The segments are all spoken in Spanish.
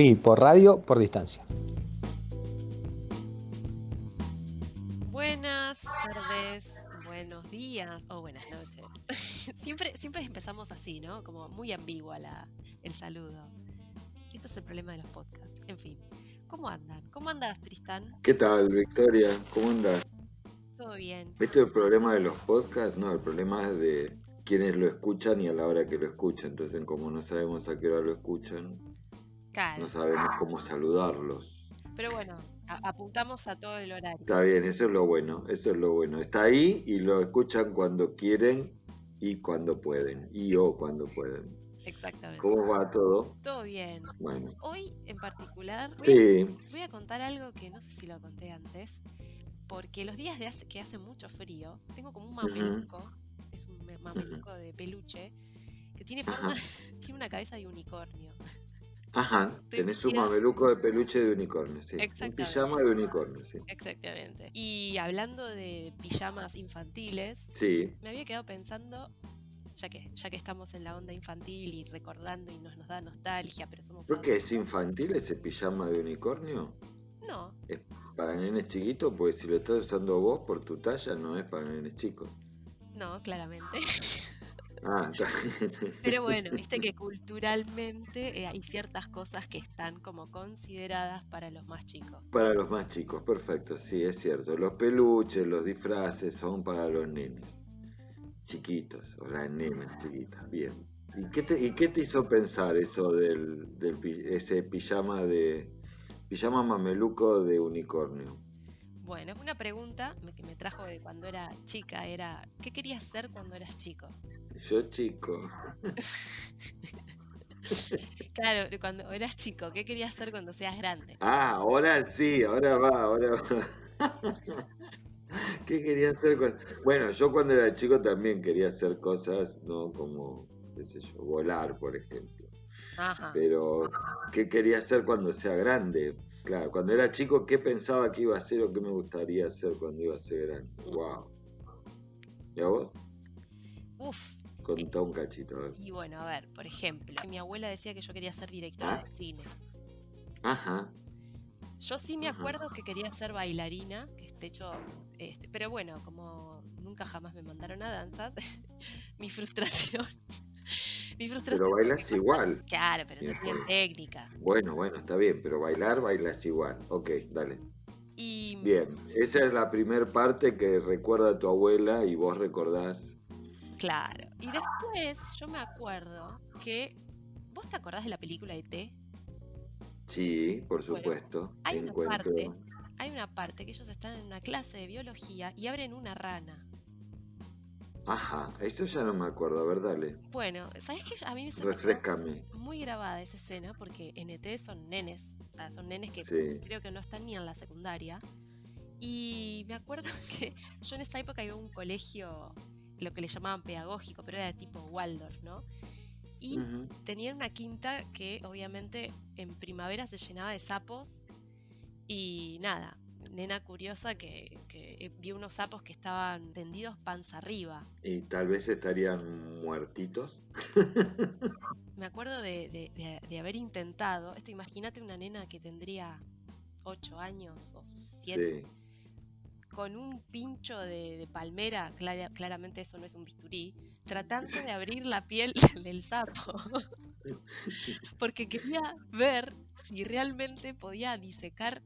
Pi, por radio, por distancia. Buenas tardes, buenos días o buenas noches. siempre, siempre empezamos así, ¿no? Como muy ambigua la, el saludo. Esto es el problema de los podcasts. En fin, ¿cómo andan? ¿Cómo andas, Tristán? ¿Qué tal, Victoria? ¿Cómo andas? Todo bien. ¿Esto es el problema de los podcasts? No, el problema es de quienes lo escuchan y a la hora que lo escuchan. Entonces, como no sabemos a qué hora lo escuchan, Claro. no sabemos cómo saludarlos. Pero bueno, a- apuntamos a todo el horario. Está bien, eso es lo bueno, eso es lo bueno. Está ahí y lo escuchan cuando quieren y cuando pueden, y o cuando pueden. Exactamente. ¿Cómo va todo? Todo bien. Bueno, Hoy en particular voy, a, voy a contar algo que no sé si lo conté antes, porque los días de hace, que hace mucho frío, tengo como un mameluco, es un me- mameluco de peluche, que tiene forma, tiene una cabeza de unicornio. Ajá, tenés un mameluco de peluche de unicornio, sí. Un pijama de unicornio, sí. Exactamente. Y hablando de pijamas infantiles, Sí, me había quedado pensando, ya que, ya que estamos en la onda infantil y recordando y nos, nos da nostalgia, pero somos... ¿por qué es infantil ese pijama de unicornio? No, Es para nenes chiquitos, pues si lo estás usando vos por tu talla, no es para nenes chicos. no, claramente. Ah. Pero bueno, viste que culturalmente eh, hay ciertas cosas que están como consideradas para los más chicos. Para los más chicos, perfecto, sí, es cierto. Los peluches, los disfraces son para los nenes chiquitos, o las nenas chiquitas, bien. ¿Y qué te, y qué te hizo pensar eso del, del ese pijama de pijama mameluco de unicornio? Bueno, una pregunta que me trajo de cuando era chica era, ¿qué querías ser cuando eras chico? Yo chico, Claro, cuando eras chico, ¿qué querías ser cuando seas grande? Ah, ahora sí, ahora va, ahora va. ¿Qué quería hacer con.? Bueno, yo cuando era chico también quería hacer cosas, ¿no? Como, qué sé yo, volar, por ejemplo. Ajá. Pero, ¿qué quería hacer cuando sea grande? Claro, cuando era chico, ¿qué pensaba que iba a hacer o qué me gustaría hacer cuando iba a ser grande? ¡Wow! ¿Y a vos? Uf. Contá un cachito, a ver. Y bueno, a ver, por ejemplo, mi abuela decía que yo quería ser directora Ah. de cine. Ajá, Yo sí me Ajá. acuerdo que quería ser bailarina, que de hecho, este, pero bueno, como nunca jamás me mandaron a danzas, mi frustración, mi frustración. pero bailas igual. Claro, pero no Bien, tienen bueno. técnica. Bueno, bueno, está bien, pero bailar, bailas igual. Ok, dale. Y Bien, esa es la primer parte que recuerda a tu abuela y vos recordás. claro. Y después yo me acuerdo que. ¿Vos te acordás de la película de T? Sí, por Bueno, supuesto. hay una parte- Hay una parte que ellos están en una clase de biología y abren una rana. Ajá, eso ya no me acuerdo. A ver, dale. Bueno, ¿sabés qué? A mí se me Refrescame. muy grabada esa escena porque en ET son nenes, o sea, son nenes que Sí. creo que no están ni en la secundaria. Y me acuerdo que yo en esa época iba a un colegio, lo que le llamaban pedagógico, pero era tipo Waldorf, ¿no? Y Ujú. tenía una quinta que obviamente en primavera se llenaba de sapos y nada, nena curiosa que, que vio unos sapos que estaban tendidos panza arriba. Y tal vez estarían muertitos. Me acuerdo de, de- de- de haber intentado, esto imagínate una nena que tendría 8 años o 7, Sí. con un pincho de, de palmera, clara- claramente eso no es un bisturí, tratando de abrir la piel del sapo. Porque quería ver si realmente podía disecar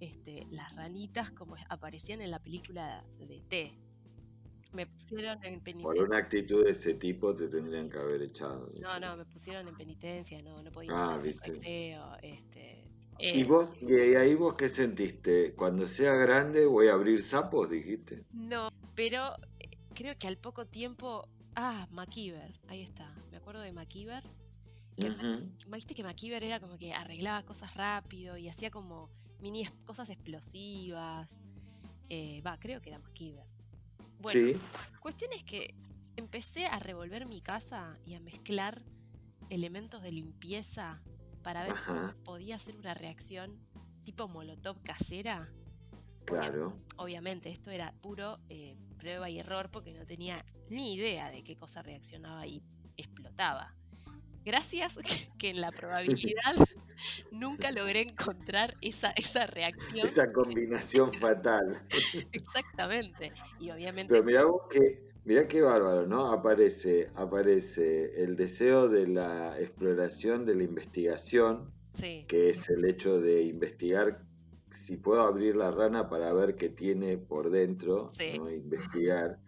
este, las ranitas como aparecían en la película de T. Me pusieron en Por penitencia. una actitud de ese tipo te tendrían que haber echado. No, no, me pusieron en penitencia, no, no podía Ah, viste. recreo, este, ¿Y eh, vos, y ahí vos qué sentiste? Cuando sea grande voy a abrir sapos, dijiste. No, pero eh, creo que al poco tiempo. Ah, MacGyver, ahí está. Me acuerdo de MacGyver. Que Ujú. Viste que MacGyver era como que arreglaba cosas rápido y hacía como mini cosas explosivas. Eh, Va, creo que era MacGyver. Bueno, Sí, cuestión es que empecé a revolver mi casa y a mezclar elementos de limpieza para ver cómo podía hacer una reacción tipo molotov casera. claro. Obviamente, esto era puro eh, prueba y error porque no tenía ni idea de qué cosa reaccionaba y explotaba. Gracias que, en la probabilidad nunca logré encontrar esa, esa reacción. Esa combinación fatal. Exactamente. Y obviamente. Pero mira vos que, mirá qué bárbaro, ¿no? Aparece, aparece el deseo de la exploración, de la investigación, que es el hecho de investigar si puedo abrir la rana para ver qué tiene por dentro, ¿no? investigar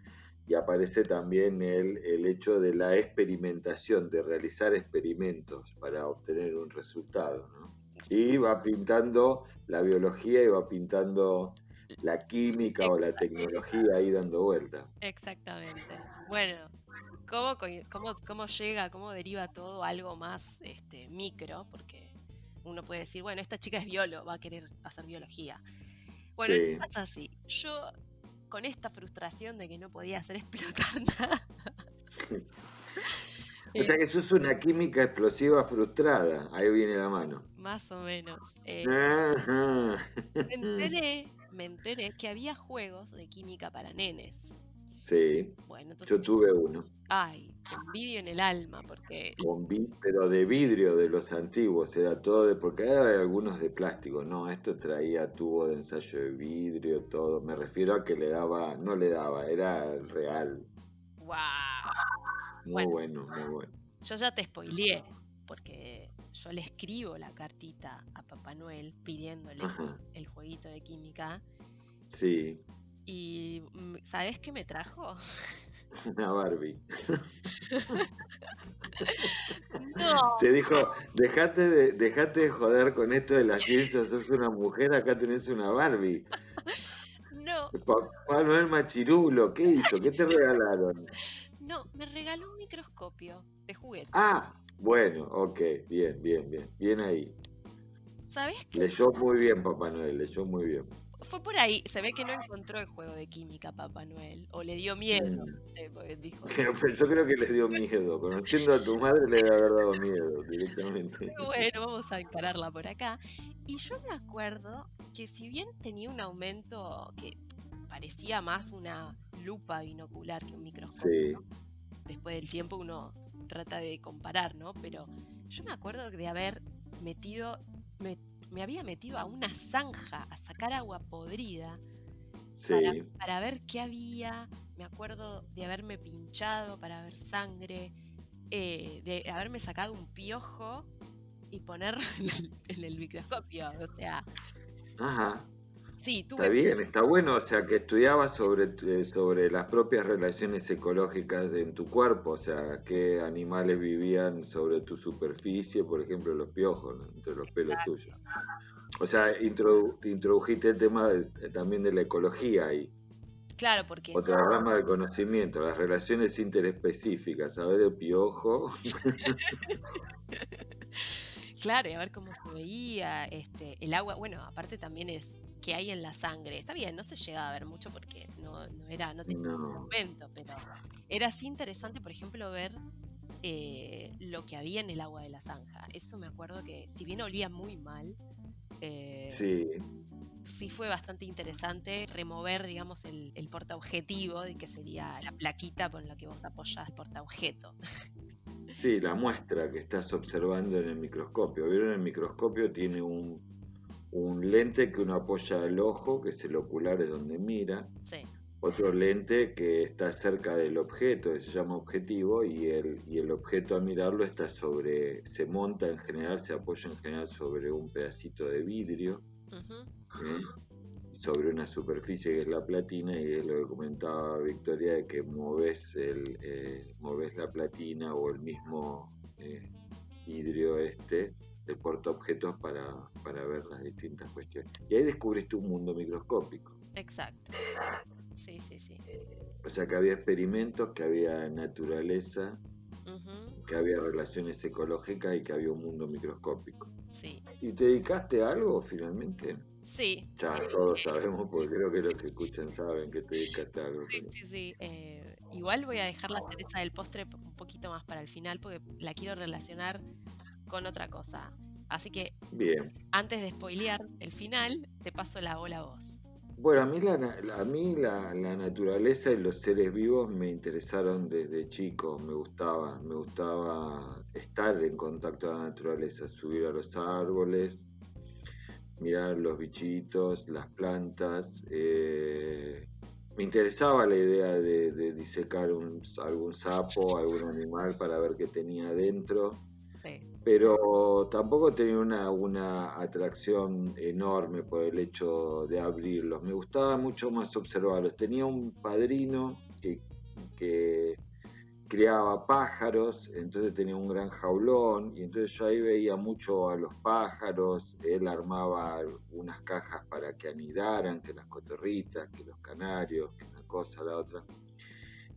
y aparece también el, el hecho de la experimentación, de realizar experimentos para obtener un resultado. ¿no? Y va pintando la biología y va pintando la química o la tecnología ahí dando vuelta. Exactamente. Bueno, ¿cómo, cómo, cómo llega, cómo deriva todo algo más este, micro? Porque uno puede decir, bueno, esta chica es biólogo, va a querer hacer biología. Bueno, sí. pasa así. Yo con esta frustración de que no podía hacer explotar nada. o sea que eso es una química explosiva frustrada, ahí viene la mano. Más o menos. Eh, me, enteré, me enteré que había juegos de química para nenes. Sí. Bueno, yo tuve uno. Ay, con vidrio en el alma, porque... Con pero de vidrio de los antiguos, era todo de... Porque hay algunos de plástico, no, esto traía tubo de ensayo de vidrio, todo. Me refiero a que le daba, no le daba, era real. ¡Wow! Muy bueno, muy bueno. Yo ya te spoileé, porque yo le escribo la cartita a Papá Noel pidiéndole el jueguito de química. Sí. Y mm, ¿sabes qué me trajo? Una Barbie. no. Te dijo, dejate de, dejate de joder con esto de la ciencia, sos una mujer, acá tenés una Barbie. No. Papá Noel Machirulo, ¿qué hizo? ¿Qué te regalaron? No, me regaló un microscopio de juguete. Ah, bueno, ok, bien, bien, bien. Bien ahí. ¿Sabes qué? Leyó muy bien Papá Noel, leyó muy bien fue por ahí. Se ve que no encontró el juego de química Papá Noel. O le dio miedo. dijo, yo creo que le dio miedo. Conociendo a tu madre le debe haber dado miedo directamente. Bueno, vamos a encararla por acá. Y yo me acuerdo que si bien tenía un aumento que parecía más una lupa binocular que un microscopio, después del tiempo uno trata de comparar, ¿no? Pero yo me acuerdo de haber metido, me había metido a una zanja a sacar agua podrida para, ver qué había. Me acuerdo de haberme pinchado para ver sangre, eh, de haberme sacado un piojo y poner en el, microscopio. O sea. Ajá. Está bien, está bueno, o sea, que estudiabas sobre, eh, sobre las propias relaciones ecológicas en tu cuerpo, o sea, qué animales vivían sobre tu superficie, por ejemplo, los piojos, entre los pelos tuyos. O sea, introdujiste el tema también de la ecología ahí. Claro, porque... Otra rama de conocimiento, las relaciones interespecíficas, a ver el piojo. claro, y a ver cómo se veía, este, el agua, bueno, aparte también es que hay en la sangre. Está bien, no se llegaba a ver mucho porque no, no era, no tenía un momento, pero era así interesante, por ejemplo, ver eh, lo que había en el agua de la zanja. Eso me acuerdo que, si bien olía muy mal, eh, sí. sí fue bastante interesante remover, digamos, el, el portaobjetivo, de que sería la plaquita con la que vos apoyás portaobjeto. Sí, la muestra que estás observando en el microscopio. Vieron el microscopio tiene un un lente que uno apoya al ojo, que es el ocular, es donde mira. Otro lente que está cerca del objeto, que se llama objetivo, y el, y el objeto a mirarlo está sobre, se monta en general, se apoya en general sobre un pedacito de vidrio, ¿eh? sobre una superficie que es la platina, y es lo que comentaba Victoria, de que mueves, el, eh, la platina o el mismo eh, vidrio este de portaobjetos para, para ver las distintas cuestiones. Y ahí descubriste un mundo microscópico. Exacto. Sí, sí, sí. O sea que había experimentos, que había naturaleza, que había relaciones ecológicas y que había un mundo microscópico. Sí. ¿Y te dedicaste a algo finalmente? Sí. Ya todos sabemos, porque creo que los que escuchan saben que te dedicaste a algo. Sí, sí, sí. Eh, igual voy a dejar la cereza del postre un poquito más para el final, porque la quiero relacionar con otra cosa. Así que, Bien. antes de spoilear el final, te paso la bola a vos. Bueno, a mí, la, a mí la, naturaleza y los seres vivos me interesaron desde chico, me gustaba, me gustaba estar en contacto con la naturaleza, subir a los árboles, mirar los bichitos, las plantas. Eh, me interesaba la idea de, disecar algún sapo, algún animal para ver qué tenía adentro pero tampoco tenía una, atracción enorme por el hecho de abrirlos. Me gustaba mucho más observarlos. Tenía un padrino que, que criaba pájaros, entonces tenía un gran jaulón y entonces yo ahí veía mucho a los pájaros, él armaba unas cajas para que anidaran, que las cotorritas, que los canarios, que una cosa, la otra.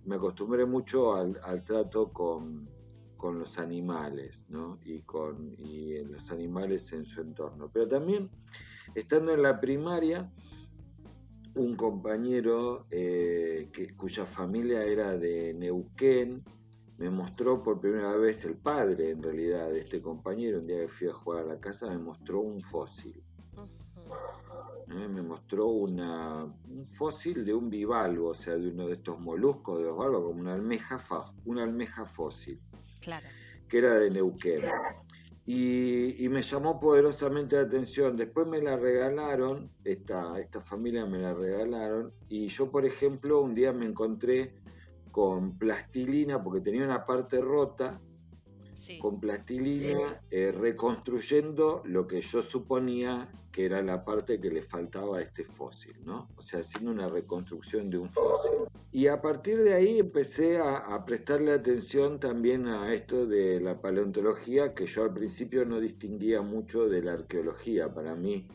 Me acostumbré mucho al trato con, con los animales, ¿no? Y con y los animales en su entorno. Pero también, estando en la primaria, un compañero eh, que, cuya familia era de Neuquén, me mostró por primera vez el padre, en realidad, de este compañero, un día que fui a jugar a la casa, me mostró un fósil. ¿Eh? Me mostró una, un fósil de un bivalvo, o sea, de uno de estos moluscos de los como una almeja, una almeja fósil que era de Neuquén. Y, me llamó poderosamente la atención. Después me la regalaron, esta, esta familia me la regalaron, y yo, por ejemplo, un día me encontré con plastilina, porque tenía una parte rota, con plastilina, eh, reconstruyendo lo que yo suponía que era la parte que le faltaba a este fósil, ¿no? O sea, haciendo una reconstrucción de un fósil. Y a partir de ahí empecé a, prestarle atención también a esto de la paleontología, que yo al principio no distinguía mucho de la arqueología. Para mí,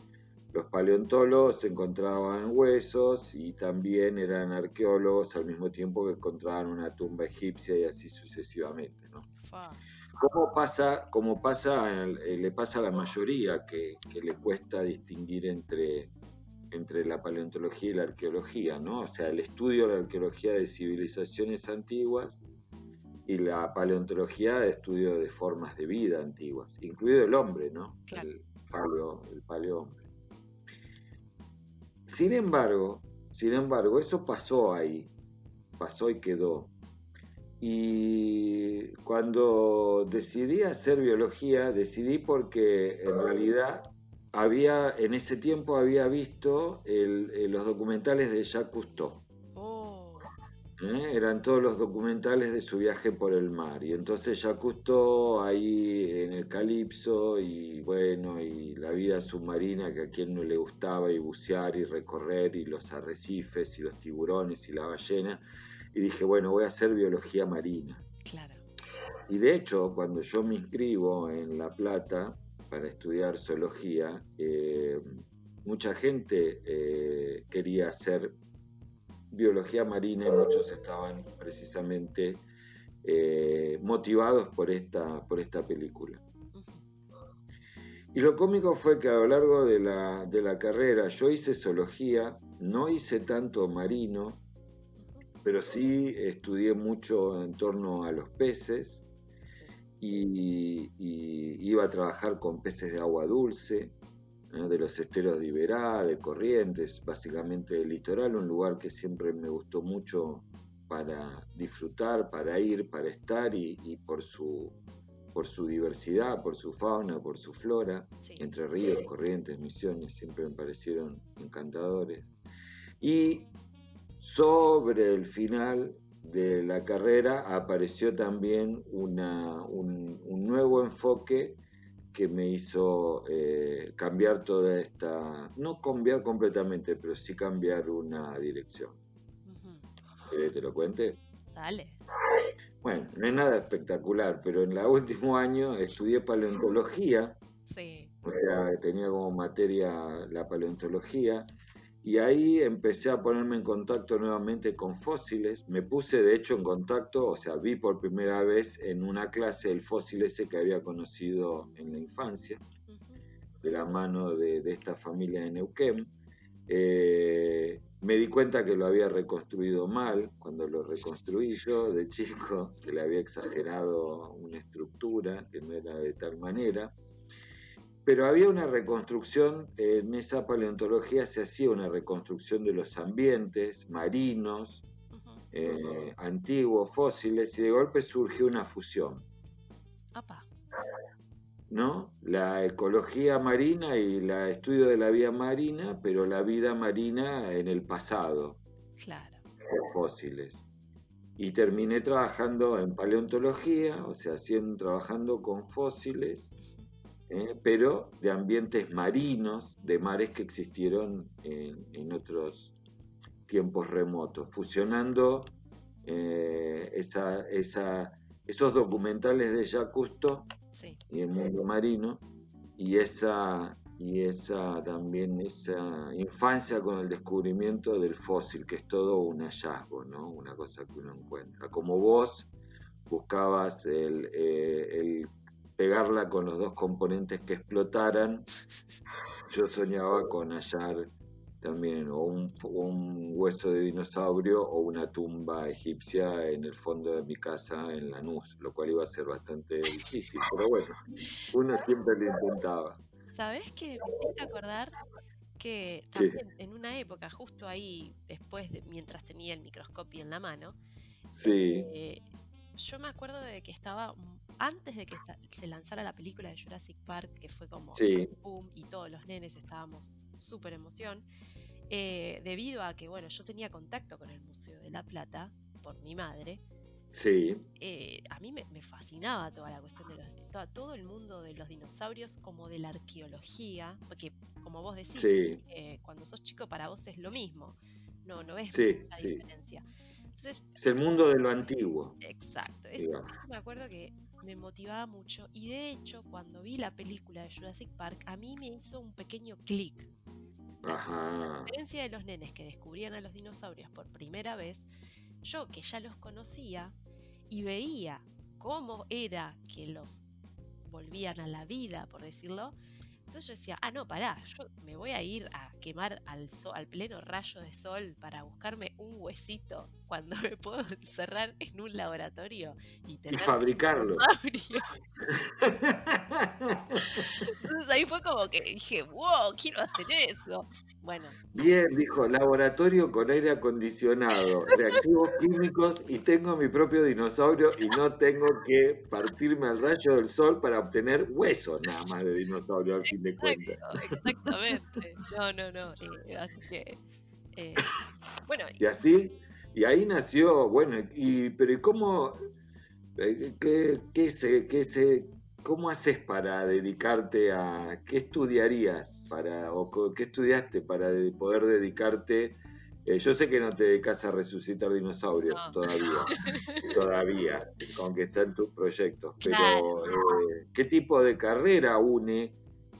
los paleontólogos encontraban huesos y también eran arqueólogos al mismo tiempo que encontraban una tumba egipcia y así sucesivamente, ¿no? ¿Cómo pasa, como pasa, eh, le pasa a la mayoría que, le cuesta distinguir entre, entre la paleontología y la arqueología, ¿no? O sea, el estudio de la arqueología de civilizaciones antiguas y la paleontología de estudio de formas de vida antiguas, incluido el hombre, ¿no? El paleo, el paleohombre. Sin embargo, sin embargo, eso pasó ahí, pasó y quedó. Y cuando decidí hacer biología, decidí porque en realidad había, en ese tiempo había visto eh, los documentales de Jacques Cousteau. Oh. ¿Eh? Eran todos los documentales de su viaje por el mar. Y entonces Jacques Cousteau ahí en el Calipso y bueno, y la vida submarina que a quien no le gustaba y bucear y recorrer y los arrecifes y los tiburones y la ballena y dije, bueno, voy a hacer biología marina. Claro. Y de hecho, cuando yo me inscribo en La Plata para estudiar zoología, eh, mucha gente eh, quería hacer biología marina y muchos estaban precisamente eh, motivados por esta, por esta película. Y lo cómico fue que a lo largo de la, de la carrera yo hice zoología, no hice tanto marino, pero sí estudié mucho en torno a los peces y, iba a trabajar con peces de agua dulce, de los esteros de Iberá, de Corrientes, básicamente del litoral, un lugar que siempre me gustó mucho para disfrutar, para ir, para estar y, por su por su diversidad, por su fauna, por su flora, entre ríos, corrientes, misiones, siempre me parecieron encantadores. Y sobre el final de la carrera apareció también un, nuevo enfoque que me hizo eh, cambiar toda esta, no cambiar completamente, pero sí cambiar una dirección. ¿Querés que te lo cuente? Dale. Bueno, no es nada espectacular, pero en el último año estudié paleontología. Sí. O sea, tenía como materia la paleontología y ahí empecé a ponerme en contacto nuevamente con fósiles. Me puse de hecho en contacto, o sea, vi por primera vez en una clase el fósil ese que había conocido en la infancia, de la mano de, esta familia de Neuquén. Eh, me di cuenta que lo había reconstruido mal cuando lo reconstruí yo de chico, que le había exagerado una estructura que no era de tal manera pero había una reconstrucción, en esa paleontología se hacía una reconstrucción de los ambientes marinos, eh, antiguos, fósiles, y de golpe surgió una fusión. ¿No? La ecología marina y el estudio de la vida marina, pero la vida marina en el pasado. Claro. Fósiles. Y terminé trabajando en paleontología, o sea, haciendo, trabajando con fósiles, ¿eh? pero de ambientes marinos, de mares que existieron en, otros tiempos remotos, fusionando eh, esa, esos documentales de Jacques Cousteau y el mundo marino y esa y esa también esa infancia con el descubrimiento del fósil, que es todo un hallazgo, ¿no? Una cosa que uno encuentra. Como vos buscabas el, eh, pegarla con los dos componentes que explotaran, yo soñaba con hallar también o un, un, hueso de dinosaurio o una tumba egipcia en el fondo de mi casa en Lanús, lo cual iba a ser bastante difícil, pero bueno, uno siempre lo intentaba. ¿Sabes qué? Me que acordar que también en una época, justo ahí, después, de, mientras tenía el microscopio en la mano, sí. Eh, yo me acuerdo de que estaba, antes de que se lanzara la película de Jurassic Park, que fue como sí. boom, y todos los nenes estábamos súper emoción, eh, debido a que, bueno, yo tenía contacto con el Museo de La Plata por mi madre, Sí. Eh, a mí me, fascinaba toda la cuestión de los, todo el mundo de los dinosaurios como de la arqueología, porque como vos decís, eh, cuando sos chico para vos es lo mismo, no, no ves la diferencia. es el mundo de lo antiguo. Exacto, eso, me acuerdo que me motivaba mucho y de hecho cuando vi la película de Jurassic Park a mí me hizo un pequeño clic. A diferencia de los nenes que descubrían a los dinosaurios por primera vez, yo que ya los conocía y veía cómo era que los volvían a la vida, por decirlo, entonces yo decía, ah, no, pará, yo me voy a ir a quemar al, sol, al pleno rayo de sol para buscarme un huesito cuando me puedo encerrar en un laboratorio y, y fabricarlo. Entonces ahí fue como que dije, wow, quiero hacer eso. Bueno. Bien, dijo, laboratorio con aire acondicionado, reactivos químicos y tengo mi propio dinosaurio y no tengo que partirme al rayo del sol para obtener hueso nada más de dinosaurio al fin de cuentas. Exactamente. No, no, no. Eh, así que, eh, bueno. Y así, y ahí nació, bueno, y pero ¿y cómo, eh, qué, qué se, qué se, ¿Cómo haces para dedicarte a qué estudiarías para o qué estudiaste para poder dedicarte? Eh, yo sé que no te dedicas a resucitar dinosaurios todavía, todavía, aunque está en tus proyectos, pero eh, ¿qué tipo de carrera une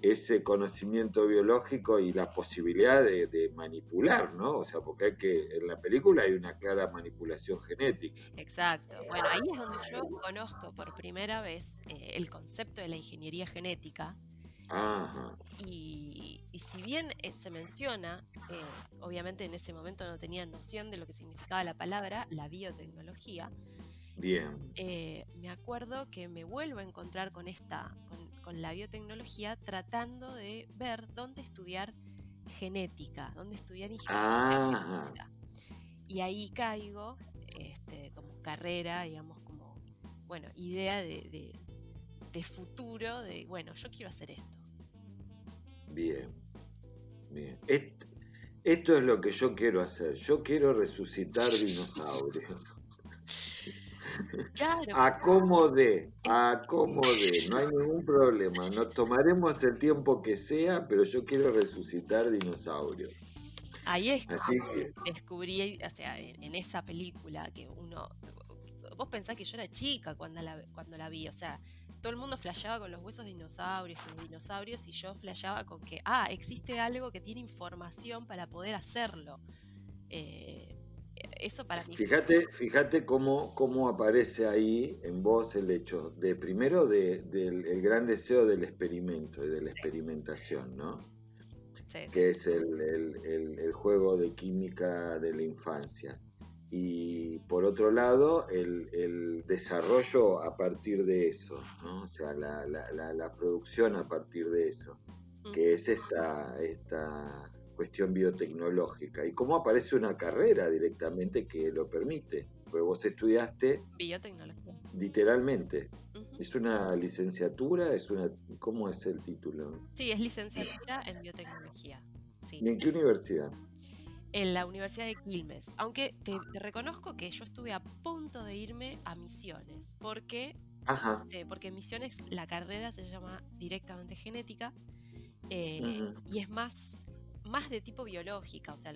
ese conocimiento biológico y la posibilidad de, manipular, ¿no? O sea, porque hay que, en la película hay una clara manipulación genética. Exacto. Bueno, ahí es donde yo conozco por primera vez eh, el concepto de la ingeniería genética. Ajá. Y, si bien eh, se menciona, eh, obviamente en ese momento no tenía noción de lo que significaba la palabra, la biotecnología, Bien. Eh, me acuerdo que me vuelvo a encontrar con esta, con, la biotecnología, tratando de ver dónde estudiar genética, dónde estudiar ingeniería Y ahí caigo este, como carrera, digamos, como, bueno, idea de, futuro, de, bueno, yo quiero hacer esto. Bien, bien. esto es lo que yo quiero hacer. Yo quiero resucitar dinosaurios. Acomode, acomode, no hay ningún problema. Nos tomaremos el tiempo que sea, pero yo quiero resucitar dinosaurios. Ahí es que descubrí, o sea, en, esa película que uno. Vos pensás que yo era chica cuando la, cuando la vi, o sea, todo el mundo flasheaba con los huesos de dinosaurios, con dinosaurios, y yo flasheaba con que, ah, existe algo que tiene información para poder hacerlo. Eh, eso para mí. Fíjate, fíjate cómo, cómo aparece ahí en vos el hecho de primero del el gran deseo del experimento y de la experimentación, ¿no? Sí, que es el, el, juego de química de la infancia. y por otro lado el, desarrollo a partir de eso, ¿no? o sea, la, la, producción a partir de eso, que es esta, esta cuestión biotecnológica y cómo aparece una carrera directamente que lo permite. Pues vos estudiaste biotecnología. Literalmente. ¿Es una licenciatura? ¿Es una ¿Cómo es el título? Sí, es licenciatura en biotecnología. Sí. ¿Y en qué universidad? En la Universidad de Quilmes. Aunque te, reconozco que yo estuve a punto de irme a Misiones. Porque, Ajá. Este, porque en Misiones la carrera se llama directamente genética. Eh, y es más más de tipo biológica, o sea,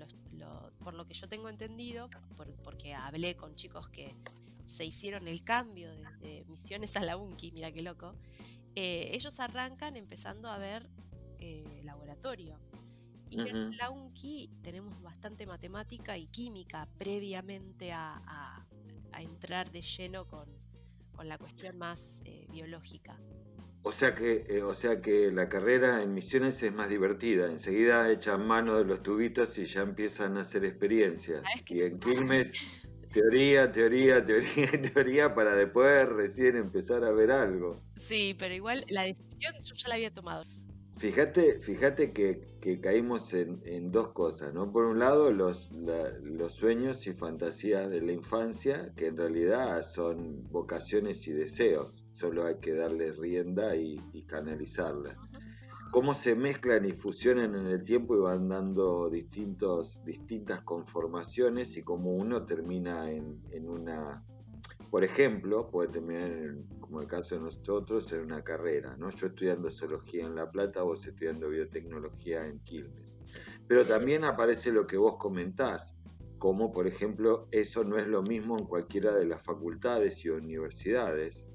por lo que yo tengo entendido, porque hablé con chicos que se hicieron el cambio de, misiones a la UNCI, mira qué loco, eh, ellos arrancan empezando a ver eh, laboratorio. Y en la UNCI tenemos bastante matemática y química previamente a, entrar de lleno con, la cuestión más eh, biológica. O sea que, eh, o sea que la carrera en misiones es más divertida. Enseguida echan mano de los tubitos y ya empiezan a hacer experiencias. Y en Quilmes, teoría, teoría, teoría, teoría, para después recién empezar a ver algo. Sí, pero igual la decisión yo ya la había tomado. Fíjate, fíjate que, caímos en, dos cosas, ¿no? Por un lado, los, los sueños y fantasías de la infancia, que en realidad son vocaciones y deseos, solo hay que darle rienda y, canalizarlas. Cómo se mezclan y fusionan en el tiempo y van dando distintos, distintas conformaciones y cómo uno termina en, en una por ejemplo, puede terminar, como el caso de nosotros, en una carrera, ¿no? Yo estudiando zoología en La Plata, vos estudiando biotecnología en Quilmes. Pero también aparece lo que vos comentás, como por ejemplo, eso no es lo mismo en cualquiera de las facultades y universidades.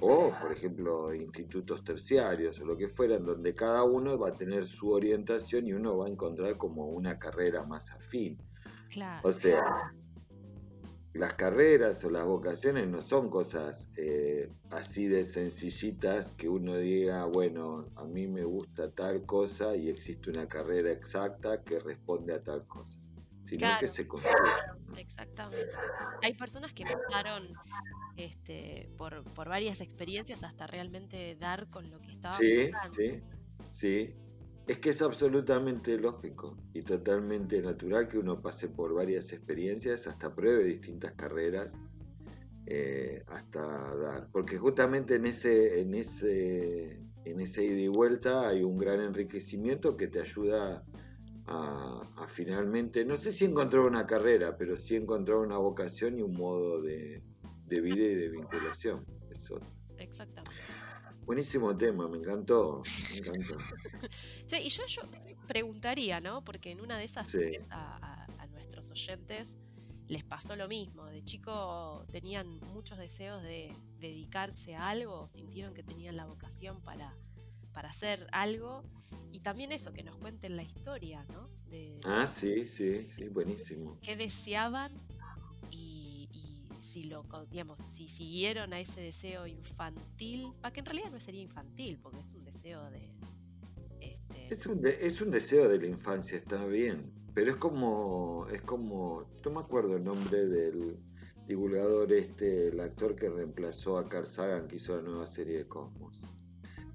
O, por ejemplo, institutos terciarios o lo que fuera, en donde cada uno va a tener su orientación y uno va a encontrar como una carrera más afín. Claro. O sea, las carreras o las vocaciones no son cosas eh, así de sencillitas que uno diga, bueno, a mí me gusta tal cosa y existe una carrera exacta que responde a tal cosa, sino que se construye. Exactamente. Hay personas que pasaron este, por, por varias experiencias hasta realmente dar con lo que estaban Sí, sí, sí. Es que es absolutamente lógico y totalmente natural que uno pase por varias experiencias, hasta pruebe distintas carreras, eh, hasta dar. Porque justamente en ese, en ese, en ese ida y vuelta hay un gran enriquecimiento que te ayuda a, finalmente, no sé si encontrar una carrera, pero sí encontrar una vocación y un modo de, vida y de vinculación. Eso. Exactamente. Buenísimo tema, me encantó, me encantó. y yo, yo preguntaría, ¿no? Porque en una de esas a, nuestros oyentes les pasó lo mismo. De chico tenían muchos deseos de dedicarse a algo, sintieron que tenían la vocación para, para hacer algo. Y también eso, que nos cuenten la historia, ¿no? ah, sí, sí, sí, buenísimo. ¿Qué deseaban si lo, digamos, si siguieron a ese deseo infantil, para que en realidad no sería infantil, porque es un deseo de. Este... Es, un es un deseo de la infancia, está bien. Pero es como. es como. No me acuerdo el nombre del divulgador este, el actor que reemplazó a Carl Sagan que hizo la nueva serie de Cosmos.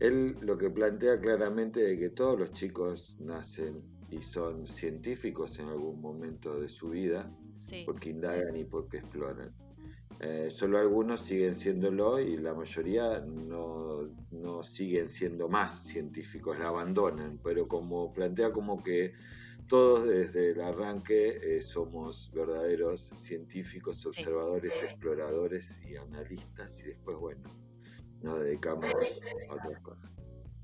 Él lo que plantea claramente de que todos los chicos nacen y son científicos en algún momento de su vida, porque indagan y porque exploran. Eh, solo algunos siguen siéndolo y la mayoría no, siguen siendo más científicos, la abandonan, pero como plantea como que todos desde el arranque eh, somos verdaderos científicos, observadores, exploradores y analistas y después, bueno, nos dedicamos a otras cosas.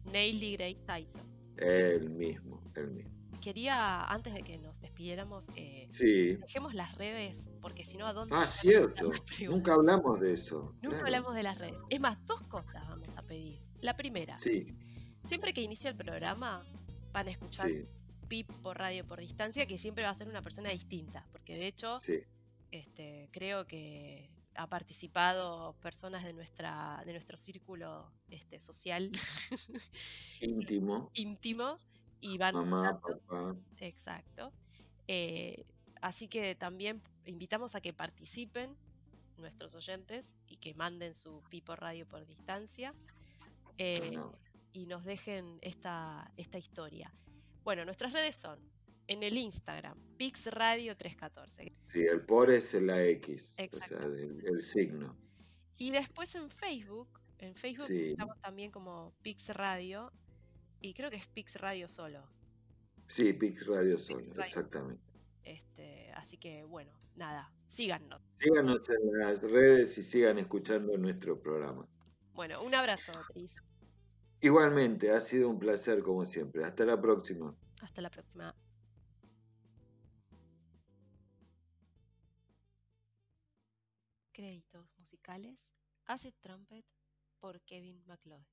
Neil deGrasse Tyson. El mismo, el mismo quería, antes de que nos despidiéramos, eh, dejemos las redes, porque si no, ¿a dónde? Ah, cierto. Nunca hablamos de eso. Nunca hablamos de las redes. Es más, dos cosas vamos a pedir. La primera, sí. siempre que inicie el programa, van a escuchar PIP por radio por distancia, que siempre va a ser una persona distinta, porque de hecho, este, creo que ha participado personas de nuestra de nuestro círculo este, social íntimo íntimo y van Mamá, papá. Exacto. Eh, así que también invitamos a que participen nuestros oyentes y que manden su Pipo Radio por distancia eh, y nos dejen esta, esta historia. Bueno, nuestras redes son en el Instagram, PixRadio314. Sí, el por es la X, o sea, el, signo. Y después en Facebook, en Facebook estamos también como Pix Radio y creo que es Pix Radio solo. Sí, Pix Radio solo, exactamente. Este, así que bueno, nada, síganos. Síganos en las redes y sigan escuchando nuestro programa. Bueno, un abrazo, Cris. Igualmente, ha sido un placer como siempre. Hasta la próxima. Hasta la próxima. Créditos musicales Acid Trumpet por Kevin MacLeod.